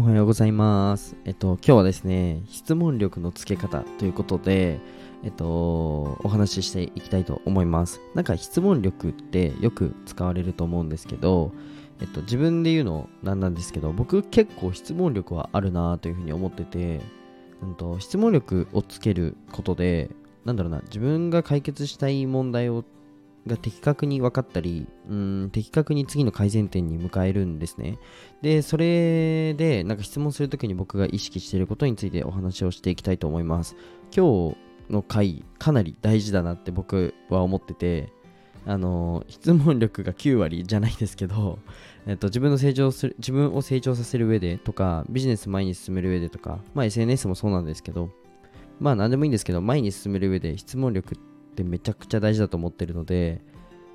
おはようございます。えっと、今日はですね、質問力のつけ方ということで、えっと、お話ししていきたいと思います。なんか質問力ってよく使われると思うんですけど、えっと、自分で言うのなんなんですけど、僕結構質問力はあるなというふうに思ってて、うんと、質問力をつけることで、なんだろうな、自分が解決したい問題をが的確に分かったり、うん、的確に次の改善点に迎えるんですね。で、それで、なんか質問するときに僕が意識していることについてお話をしていきたいと思います。今日の回、かなり大事だなって僕は思ってて、あの質問力が9割じゃないですけど、えっと、自分の成長する自分を成長させる上でとかビジネス前に進める上でとか、まあ、SNS もそうなんですけどまあ何でもいいんですけど前に進める上で質問力ってめちゃくちゃ大事だと思ってるので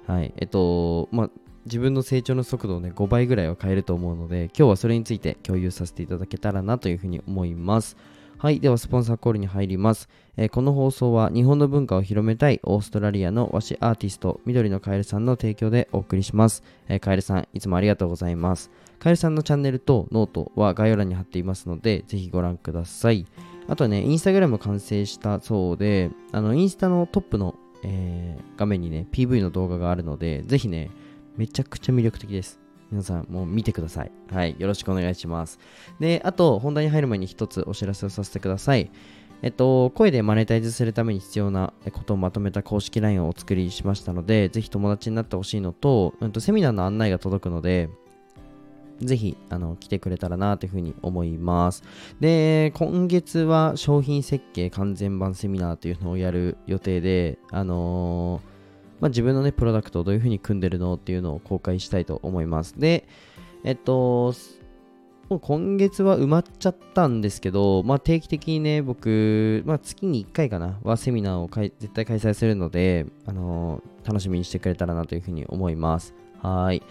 はいえっとまあ自分の成長の速度をね5倍ぐらいは変えると思うので今日はそれについて共有させていただけたらなというふうに思いますはい。では、スポンサーコールに入ります。えーこの放送は日本の文化を広めたいオーストラリアの和紙アーティスト、緑のカエルさんの提供でお送りします。えーカエルさん、いつもありがとうございます。カエルさんのチャンネルとノートは概要欄に貼っていますので、ぜひご覧ください。あとね、インスタグラム完成したそうで、あの、インスタのトップの、えー画面にね、PV の動画があるので、ぜひね、めちゃくちゃ魅力的です。皆さん、もう見てください。はい。よろしくお願いします。で、あと、本題に入る前に一つお知らせをさせてください。えっと、声でマネタイズするために必要なことをまとめた公式 LINE をお作りしましたので、ぜひ友達になってほしいのと、うんと、セミナーの案内が届くので、ぜひ、あの、来てくれたらなというふうに思います。で、今月は商品設計完全版セミナーというのをやる予定で、あのーまあ、自分のね、プロダクトをどういうふうに組んでるのっていうのを公開したいと思います。で、えっと、もう今月は埋まっちゃったんですけど、まあ、定期的にね、僕、まあ、月に1回かな、はセミナーをかい絶対開催するので、あのー楽しみにしてくれたらなというふうに思います。はい。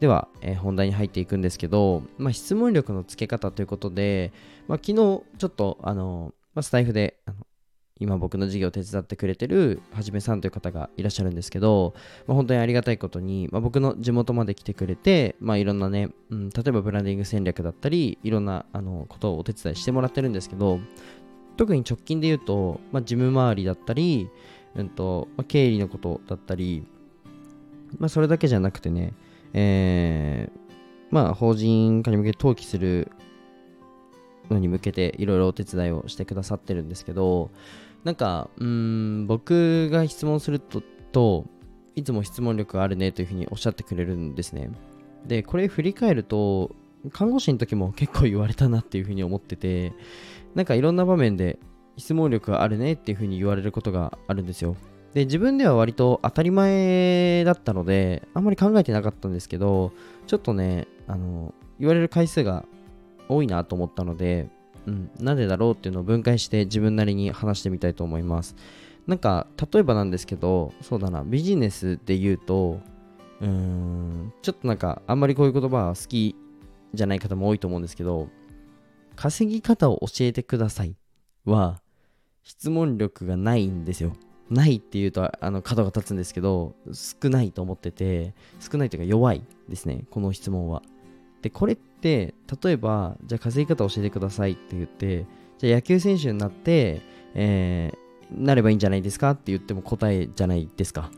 では、えー本題に入っていくんですけど、まあ、質問力のつけ方ということで、まあ、昨日ちょっと、あのまあ、スタイフで、あの今僕の授業を手伝ってくれてるはじめさんという方がいらっしゃるんですけど、まあ、本当にありがたいことに、まあ、僕の地元まで来てくれて、まあ、いろんなね、うん、例えばブランディング戦略だったりいろんなあのことをお手伝いしてもらってるんですけど特に直近で言うと、まあ、事務周りだったり、うんとまあ、経理のことだったり、まあ、それだけじゃなくてね、えーまあ、法人化に向けて登記するのに向けていろいろお手伝いをしてくださってるんですけどなんかうん僕が質問するとといつも質問力あるねというふうにおっしゃってくれるんですね。でこれ振り返ると看護師の時も結構言われたなっていうふうに思っててなんかいろんな場面で質問力があるねっていうふうに言われることがあるんですよ。で自分では割と当たり前だったのであんまり考えてなかったんですけどちょっとねあの言われる回数が多いなと思ったので、うん、なんでだろうっていうのを分解して自分なりに話してみたいと思います。なんか、例えばなんですけど、そうだな、ビジネスで言うと、うーん、ちょっとなんか、あんまりこういう言葉は好きじゃない方も多いと思うんですけど、稼ぎ方を教えてくださいは、質問力がないんですよ。ないっていうと、あの、角が立つんですけど、少ないと思ってて、少ないというか弱いですね、この質問は。で、これって、例えば、じゃあ稼ぎ方教えてくださいって言って、じゃあ野球選手になって、えーなればいいんじゃないですかって言っても答えじゃないですか。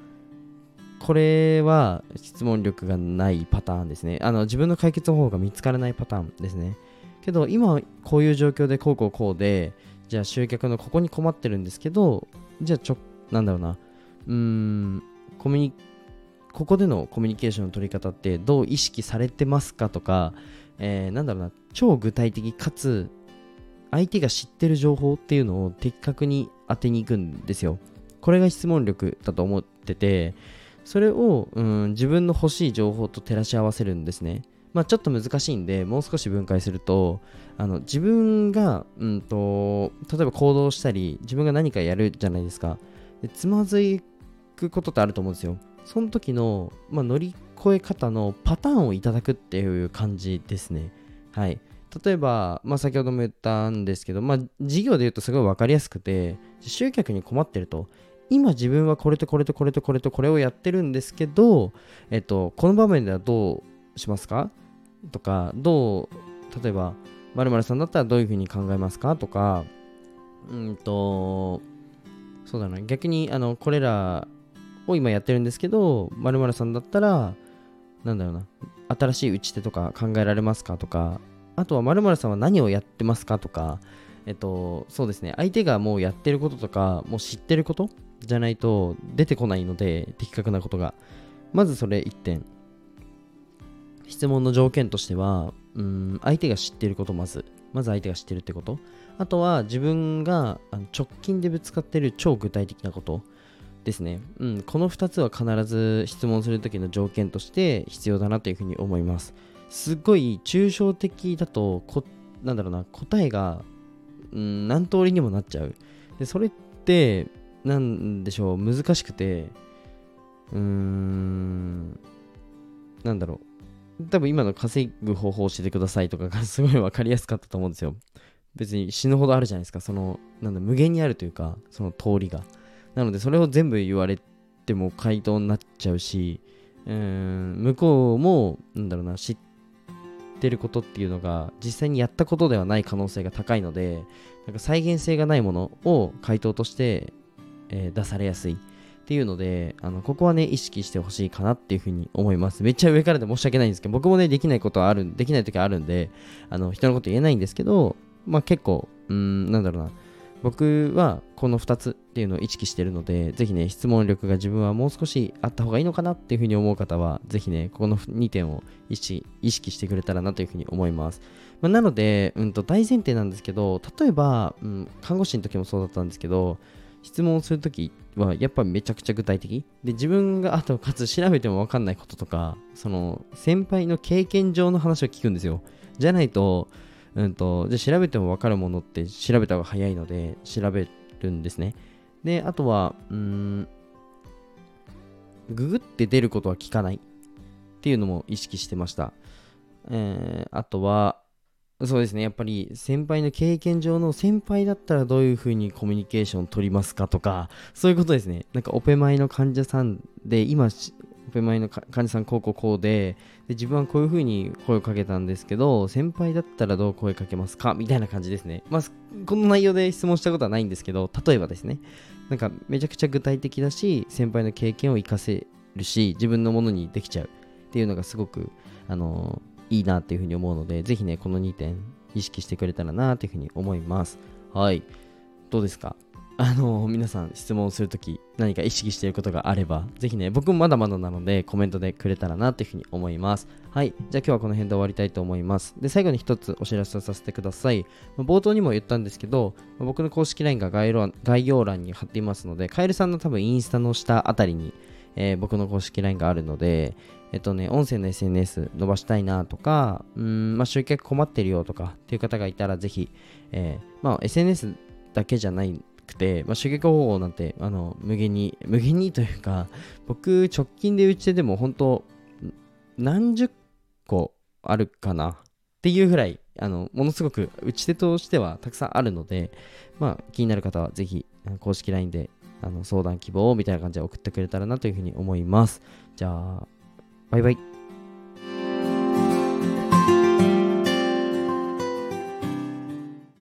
これは質問力がないパターンですね。あの自分の解決方法が見つからないパターンですね。けど今こういう状況でこうこうこうで、じゃあ集客のここに困ってるんですけど、じゃあちょ、なんだろうな、うーん、コミュニここでのコミュニケーションの取り方ってどう意識されてますかとか、えーなんだろうな、超具体的かつ相手が知ってる情報っていうのを的確に当てに行くんですよ。これが質問力だと思ってて、それを、うん、自分の欲しい情報と照らし合わせるんですね。まあちょっと難しいんで、もう少し分解すると、あの自分が、うんと、例えば行動したり、自分が何かやるじゃないですか。でつまずくことってあると思うんですよ。その時の、まあ、乗り越え方のパターンをいただくっていう感じですね。はい。例えば、まあ、先ほども言ったんですけど、まあ、事業で言うとすごい分かりやすくて、集客に困ってると、今自分はこれとこれとこれとこれとこれをやってるんですけど、えっと、この場面ではどうしますか？とか、どう、例えば、〇〇さんだったらどういうふうに考えますか？とか、うんと、そうだな、逆に、あの、これらを今やってるんですけど、〇〇さんだったら、なんだろうな、新しい打ち手とか考えられますかとか、あとは〇〇さんは何をやってますかとか、えっと、そうですね、相手がもうやってることとか、もう知ってることじゃないと出てこないので、的確なことが。まずそれ1点。質問の条件としては、うん、相手が知ってること、まず。まず相手が知ってるってこと。あとは自分が直近でぶつかってる超具体的なことですね。うん、この2つは必ず質問するときの条件として必要だなというふうに思います。すっごい抽象的だとこ、なんだろうな、答えが、うん、何通りにもなっちゃう。で、それって、なんでしょう、難しくて、うーん、なんだろう。多分今の稼ぐ方法を教えてくださいとかが すごい分かりやすかったと思うんですよ。別に死ぬほどあるじゃないですか。その、なんだ、無限にあるというか、その通りが。なので、それを全部言われても回答になっちゃうし、うん、向こうも、なんだろうな、知ってることっていうのが、実際にやったことではない可能性が高いので、なんか再現性がないものを回答として、えー、出されやすい。っていうので、あの、ここはね、意識してほしいかなっていうふうに思います。めっちゃ上からで申し訳ないんですけど、僕もね、できないことはある、できない時はあるんで、あの、人のこと言えないんですけど、まあ結構、うん、なんだろうな。僕はこの2つっていうのを意識してるので、ぜひね、質問力が自分はもう少しあった方がいいのかなっていうふうに思う方は、ぜひね、この2点を意識意識してくれたらなというふうに思います。まあ、なので、うんと大前提なんですけど、例えば、うん、看護師の時もそうだったんですけど、質問するときはやっぱめちゃくちゃ具体的。で自分が あとかつ調べても分かんないこととかその先輩の経験上の話を聞くんですよ。じゃないとうんとじゃ調べても分かるものって調べた方が早いので調べるんですね。であとはうんググって出ることは聞かないっていうのも意識してました、えー、あとはそうですね。やっぱり先輩の経験上の先輩だったらどういうふうにコミュニケーションを取りますかとか、そういうことですね。なんかオペ前の患者さんで、今、オペ前の患者さんこうこうこうでで、自分はこういうふうに声をかけたんですけど、先輩だったらどう声かけますか？みたいな感じですね。まあ、この内容で質問したことはないんですけど、例えばですね。なんかめちゃくちゃ具体的だし、先輩の経験を活かせるし、自分のものにできちゃうっていうのがすごく、あのいいなっていうふうに思うので、ぜひね、この2点意識してくれたらなっていうふうに思います。はい。どうですか？あのー、皆さん質問するとき何か意識していることがあれば、ぜひね、僕もまだまだなのでコメントでくれたらなというふうに思います。はい。じゃあ今日はこの辺で終わりたいと思います。で、最後に一つお知らせをさせてください。冒頭にも言ったんですけど、僕の公式 LINE が概要欄に貼っていますので、カエルさんの多分インスタの下あたりに、えー、僕の公式 LINE があるので、えっとね、音声の SNS 伸ばしたいなとか、うん、まあ、集客困ってるよとかっていう方がいたら、ぜひ、えー、まあ、SNS だけじゃないくて、まあ、集客方法なんて、あの、無限に、無限にというか、僕、直近で打ち手でも本当、何十個あるかなっていうぐらい、あの、ものすごく打ち手としてはたくさんあるので、まあ、気になる方はぜひ、公式 LINE であの相談希望みたいな感じで送ってくれたらなというふうに思います。じゃあ、バイバイ。